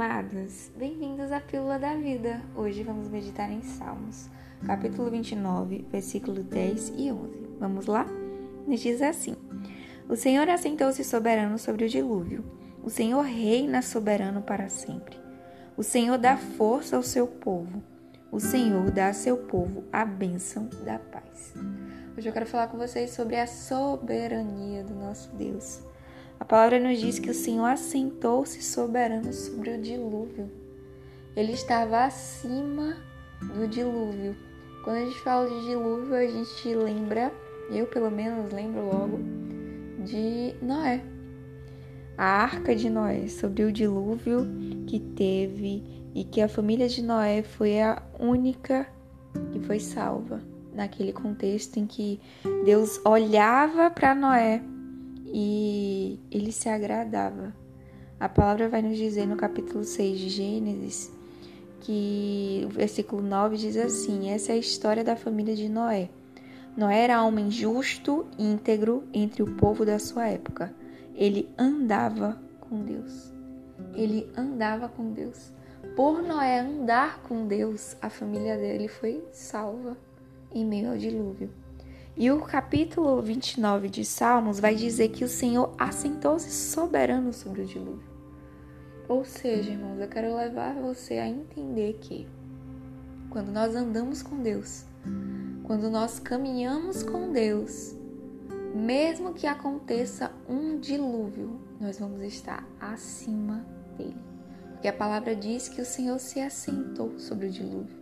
amados, bem-vindos à Pílula da Vida. Hoje vamos meditar em Salmos, capítulo 29, versículo 10 e 11. Vamos lá? Nos diz assim: O Senhor assentou-se soberano sobre o dilúvio. O Senhor reina soberano para sempre. O Senhor dá força ao seu povo. O Senhor dá a seu povo a bênção da paz. Hoje eu quero falar com vocês sobre a soberania do nosso Deus. A palavra nos diz que o Senhor assentou-se soberano sobre o dilúvio. Ele estava acima do dilúvio. Quando a gente fala de dilúvio, a gente lembra, eu pelo menos lembro logo, de Noé. A arca de Noé, sobre o dilúvio que teve e que a família de Noé foi a única que foi salva naquele contexto em que Deus olhava para Noé e ele se agradava. A palavra vai nos dizer no capítulo 6 de Gênesis que o versículo 9 diz assim: Essa é a história da família de Noé. Noé era homem justo, íntegro entre o povo da sua época. Ele andava com Deus. Ele andava com Deus. Por Noé andar com Deus, a família dele foi salva em meio ao dilúvio. E o capítulo 29 de Salmos vai dizer que o Senhor assentou-se soberano sobre o dilúvio. Ou seja, irmãos, eu quero levar você a entender que quando nós andamos com Deus, quando nós caminhamos com Deus, mesmo que aconteça um dilúvio, nós vamos estar acima dele. Porque a palavra diz que o Senhor se assentou sobre o dilúvio.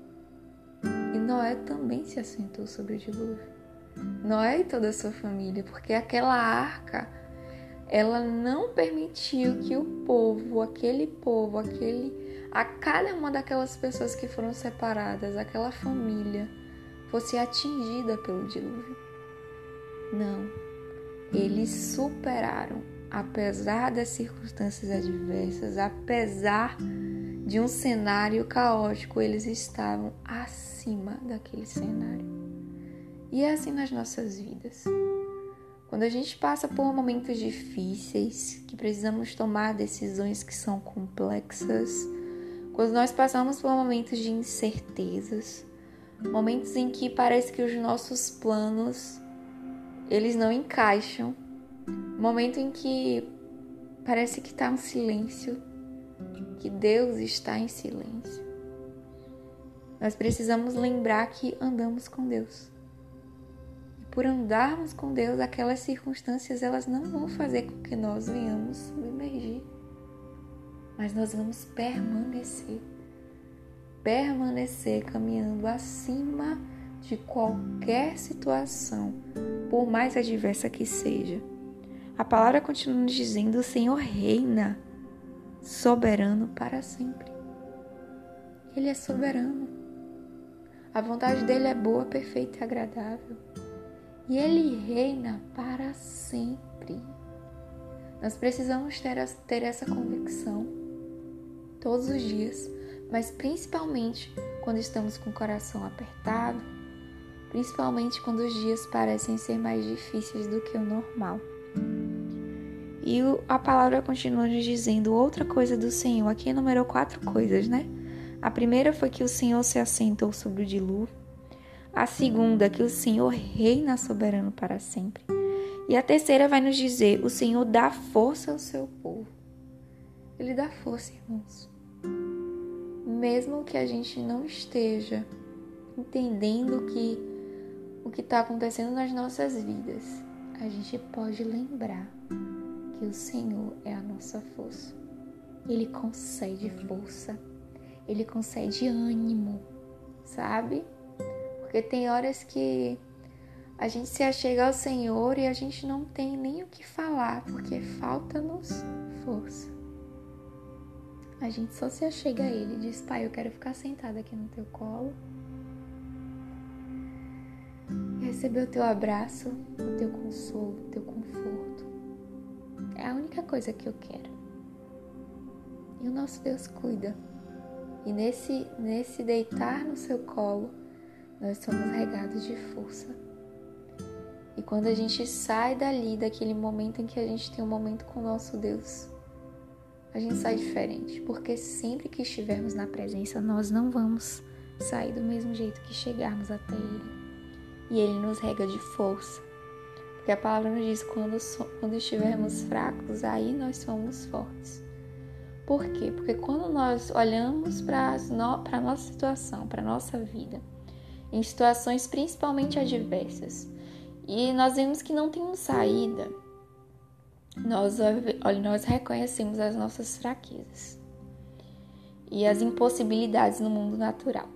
E Noé também se assentou sobre o dilúvio. Noé e toda a sua família, porque aquela arca ela não permitiu que o povo, aquele povo, aquele a cada uma daquelas pessoas que foram separadas, aquela família fosse atingida pelo dilúvio. Não. Eles superaram, apesar das circunstâncias adversas, apesar de um cenário caótico, eles estavam acima daquele cenário. E é assim nas nossas vidas. Quando a gente passa por momentos difíceis, que precisamos tomar decisões que são complexas, quando nós passamos por momentos de incertezas, momentos em que parece que os nossos planos eles não encaixam, momento em que parece que está um silêncio, que Deus está em silêncio. Nós precisamos lembrar que andamos com Deus por andarmos com Deus, aquelas circunstâncias elas não vão fazer com que nós venhamos submergir, mas nós vamos permanecer, permanecer caminhando acima de qualquer situação, por mais adversa que seja. A palavra continua nos dizendo: o Senhor reina soberano para sempre. Ele é soberano. A vontade dele é boa, perfeita e agradável e Ele reina para sempre. Nós precisamos ter, ter essa convicção todos os dias, mas principalmente quando estamos com o coração apertado, principalmente quando os dias parecem ser mais difíceis do que o normal. E a palavra continua nos dizendo outra coisa do Senhor. Aqui enumerou quatro coisas, né? A primeira foi que o Senhor se assentou sobre o dilúvio. A segunda, que o Senhor reina soberano para sempre. E a terceira vai nos dizer: o Senhor dá força ao seu povo. Ele dá força, irmãos. Mesmo que a gente não esteja entendendo que o que está acontecendo nas nossas vidas, a gente pode lembrar que o Senhor é a nossa força. Ele concede força, ele concede ânimo, sabe? Porque tem horas que a gente se achega ao Senhor e a gente não tem nem o que falar, porque falta-nos força. A gente só se achega a Ele e diz: Pai, eu quero ficar sentada aqui no teu colo, receber o teu abraço, o teu consolo, o teu conforto. É a única coisa que eu quero. E o nosso Deus cuida. E nesse, nesse deitar no seu colo, nós somos regados de força. E quando a gente sai dali, daquele momento em que a gente tem um momento com o nosso Deus, a gente sai diferente, porque sempre que estivermos na presença, nós não vamos sair do mesmo jeito que chegarmos até Ele. E Ele nos rega de força. Porque a palavra nos diz: quando, quando estivermos fracos, aí nós somos fortes. Por quê? Porque quando nós olhamos para a nossa situação, para a nossa vida, em situações principalmente adversas, e nós vemos que não temos saída, nós, nós reconhecemos as nossas fraquezas e as impossibilidades no mundo natural.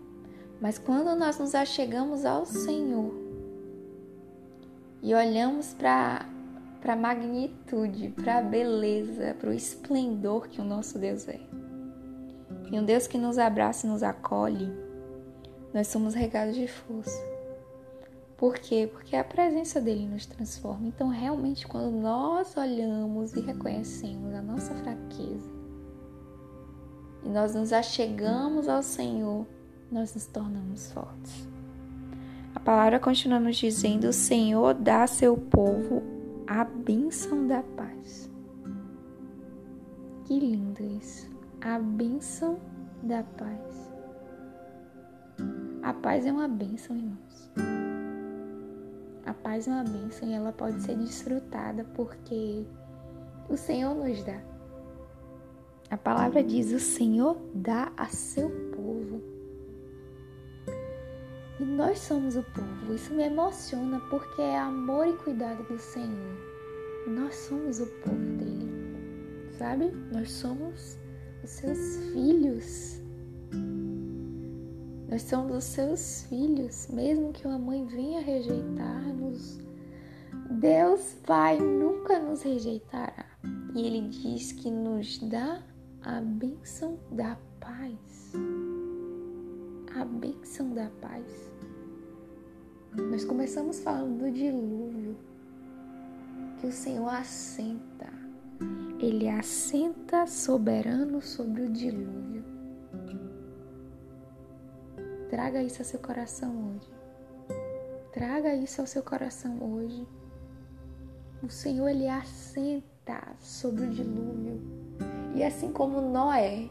Mas quando nós nos achegamos ao Senhor e olhamos para a magnitude, para a beleza, para o esplendor que o nosso Deus é, e um Deus que nos abraça e nos acolhe, nós somos regados de força. Por quê? Porque a presença dele nos transforma. Então, realmente, quando nós olhamos e reconhecemos a nossa fraqueza e nós nos achegamos ao Senhor, nós nos tornamos fortes. A palavra continua nos dizendo: o Senhor dá a seu povo a bênção da paz. Que lindo isso! A bênção da paz. A paz é uma bênção, irmãos. A paz é uma bênção e ela pode ser desfrutada porque o Senhor nos dá. A palavra diz: o Senhor dá a seu povo. E nós somos o povo. Isso me emociona porque é amor e cuidado do Senhor. Nós somos o povo dele. Sabe? Nós somos os seus filhos. Nós somos os seus filhos, mesmo que uma mãe venha rejeitar-nos. Deus Pai nunca nos rejeitará. E Ele diz que nos dá a bênção da paz. A bênção da paz. Nós começamos falando do dilúvio, que o Senhor assenta. Ele assenta soberano sobre o dilúvio. Traga isso ao seu coração hoje. Traga isso ao seu coração hoje. O Senhor ele assenta sobre o dilúvio. E assim como Noé,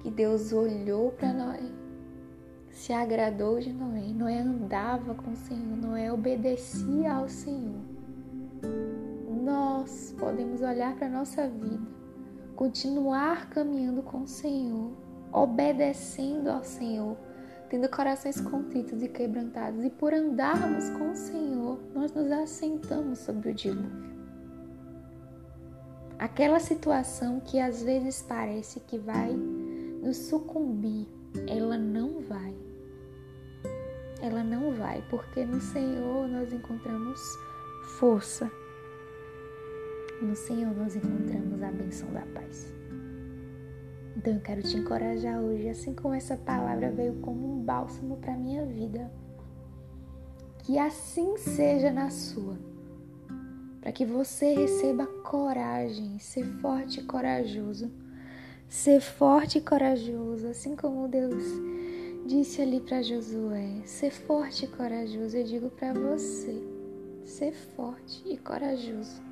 que Deus olhou para Noé, se agradou de Noé, Noé andava com o Senhor, Noé obedecia ao Senhor. Nós podemos olhar para a nossa vida, continuar caminhando com o Senhor, obedecendo ao Senhor tendo corações contritos e quebrantados, e por andarmos com o Senhor, nós nos assentamos sobre o dilúvio. Aquela situação que às vezes parece que vai nos sucumbir, ela não vai. Ela não vai, porque no Senhor nós encontramos força. No Senhor nós encontramos a benção da paz. Então eu quero te encorajar hoje, assim como essa palavra veio como um bálsamo para minha vida. Que assim seja na sua. Para que você receba coragem, ser forte e corajoso. Ser forte e corajoso, assim como Deus disse ali para Josué, ser forte e corajoso. Eu digo para você, ser forte e corajoso.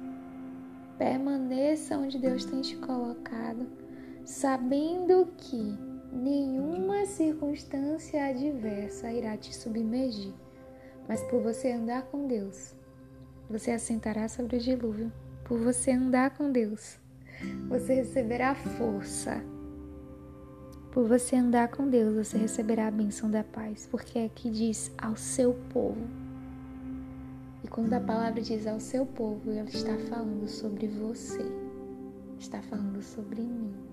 Permaneça onde Deus tem te colocado sabendo que nenhuma circunstância adversa irá te submergir, mas por você andar com Deus, você assentará sobre o dilúvio. Por você andar com Deus, você receberá força. Por você andar com Deus, você receberá a benção da paz, porque aqui diz ao seu povo. E quando a palavra diz ao seu povo, ela está falando sobre você, está falando sobre mim.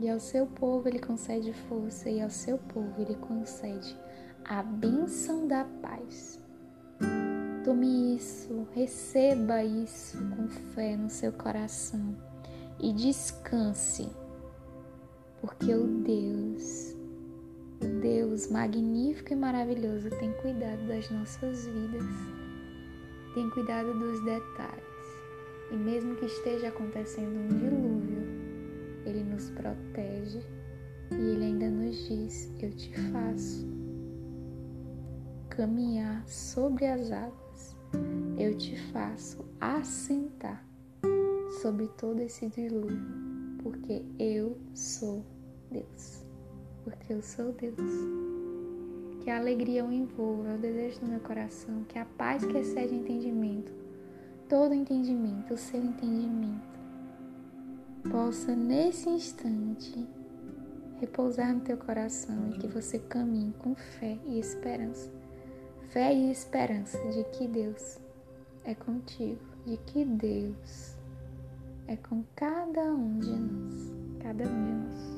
E ao seu povo ele concede força, e ao seu povo ele concede a bênção da paz. Tome isso, receba isso com fé no seu coração e descanse, porque o Deus, o Deus magnífico e maravilhoso tem cuidado das nossas vidas, tem cuidado dos detalhes. E mesmo que esteja acontecendo um dilúvio, ele nos protege e Ele ainda nos diz: Eu te faço caminhar sobre as águas, eu te faço assentar sobre todo esse dilúvio. porque eu sou Deus. Porque eu sou Deus. Que a alegria o envolva, o desejo do meu coração, que a paz que excede entendimento, todo entendimento, o seu entendimento, possa nesse instante repousar no teu coração e que você caminhe com fé e esperança. Fé e esperança de que Deus é contigo, de que Deus é com cada um de nós, cada um de nós.